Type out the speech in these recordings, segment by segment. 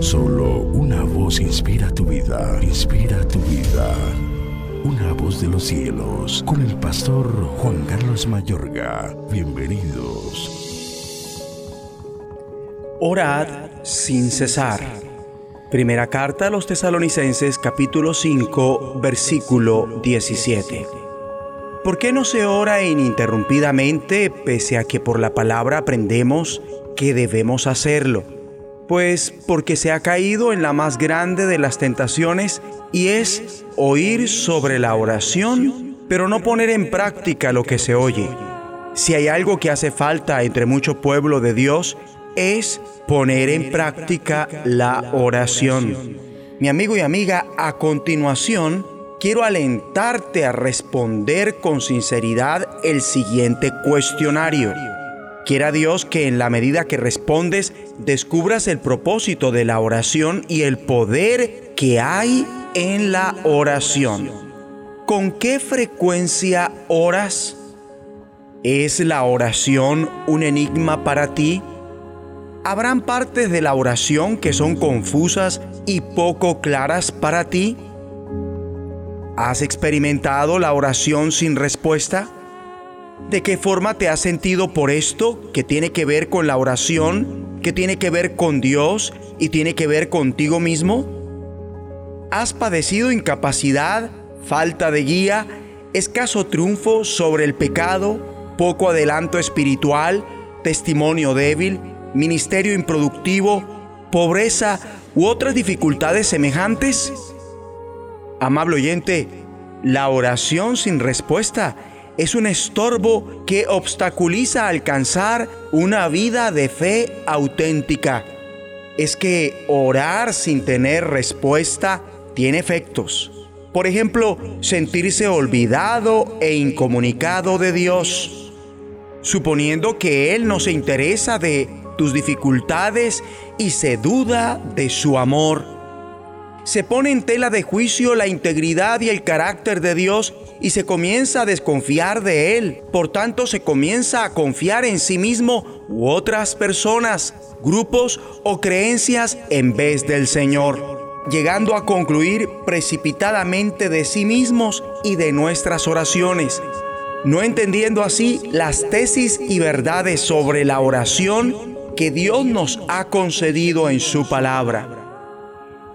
Solo una voz inspira tu vida, inspira tu vida. Una voz de los cielos, con el pastor Juan Carlos Mayorga. Bienvenidos. Orad sin cesar. Primera carta a los tesalonicenses capítulo 5 versículo 17. ¿Por qué no se ora ininterrumpidamente pese a que por la palabra aprendemos que debemos hacerlo? Pues porque se ha caído en la más grande de las tentaciones y es oír sobre la oración, pero no poner en práctica lo que se oye. Si hay algo que hace falta entre mucho pueblo de Dios, es poner en práctica la oración. Mi amigo y amiga, a continuación, quiero alentarte a responder con sinceridad el siguiente cuestionario. Quiera Dios que en la medida que respondes descubras el propósito de la oración y el poder que hay en la oración. ¿Con qué frecuencia oras? ¿Es la oración un enigma para ti? ¿Habrán partes de la oración que son confusas y poco claras para ti? ¿Has experimentado la oración sin respuesta? ¿De qué forma te has sentido por esto que tiene que ver con la oración, que tiene que ver con Dios y tiene que ver contigo mismo? ¿Has padecido incapacidad, falta de guía, escaso triunfo sobre el pecado, poco adelanto espiritual, testimonio débil, ministerio improductivo, pobreza u otras dificultades semejantes? Amable oyente, la oración sin respuesta es un estorbo que obstaculiza alcanzar una vida de fe auténtica. Es que orar sin tener respuesta tiene efectos. Por ejemplo, sentirse olvidado e incomunicado de Dios, suponiendo que Él no se interesa de tus dificultades y se duda de su amor se pone en tela de juicio la integridad y el carácter de Dios y se comienza a desconfiar de Él. Por tanto, se comienza a confiar en sí mismo u otras personas, grupos o creencias en vez del Señor, llegando a concluir precipitadamente de sí mismos y de nuestras oraciones, no entendiendo así las tesis y verdades sobre la oración que Dios nos ha concedido en su palabra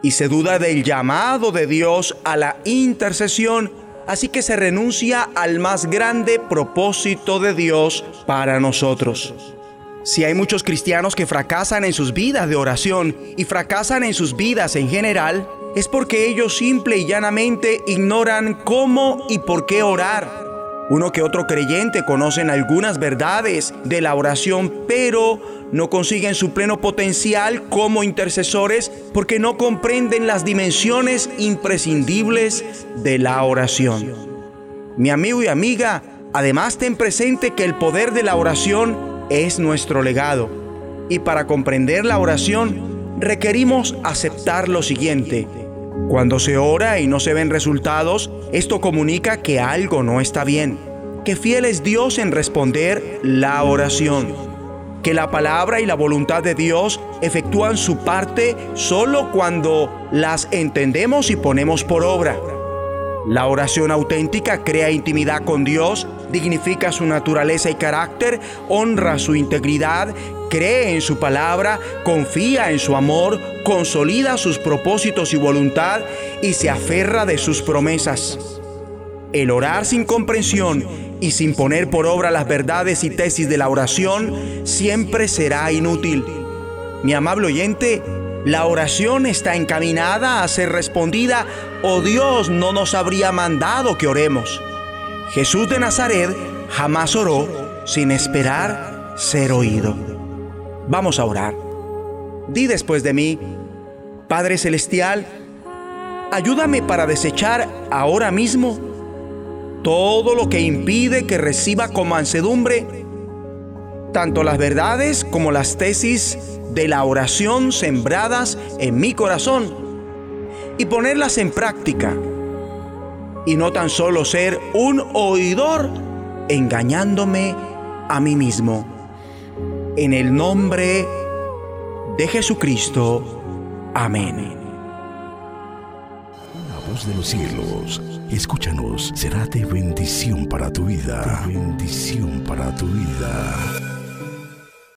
y se duda del llamado de Dios a la intercesión, así que se renuncia al más grande propósito de Dios para nosotros. Si hay muchos cristianos que fracasan en sus vidas de oración y fracasan en sus vidas en general, es porque ellos simple y llanamente ignoran cómo y por qué orar. Uno que otro creyente conocen algunas verdades de la oración, pero no consiguen su pleno potencial como intercesores porque no comprenden las dimensiones imprescindibles de la oración. Mi amigo y amiga, además ten presente que el poder de la oración es nuestro legado. Y para comprender la oración requerimos aceptar lo siguiente. Cuando se ora y no se ven resultados, esto comunica que algo no está bien, que fiel es Dios en responder la oración que la palabra y la voluntad de Dios efectúan su parte solo cuando las entendemos y ponemos por obra. La oración auténtica crea intimidad con Dios, dignifica su naturaleza y carácter, honra su integridad, cree en su palabra, confía en su amor, consolida sus propósitos y voluntad y se aferra de sus promesas. El orar sin comprensión y sin poner por obra las verdades y tesis de la oración, siempre será inútil. Mi amable oyente, la oración está encaminada a ser respondida o Dios no nos habría mandado que oremos. Jesús de Nazaret jamás oró sin esperar ser oído. Vamos a orar. Di después de mí, Padre Celestial, ayúdame para desechar ahora mismo todo lo que impide que reciba con mansedumbre tanto las verdades como las tesis de la oración sembradas en mi corazón y ponerlas en práctica y no tan solo ser un oidor engañándome a mí mismo. En el nombre de Jesucristo. Amén. La voz de los cielos, escúchanos, será de bendición para tu vida. bendición para tu vida.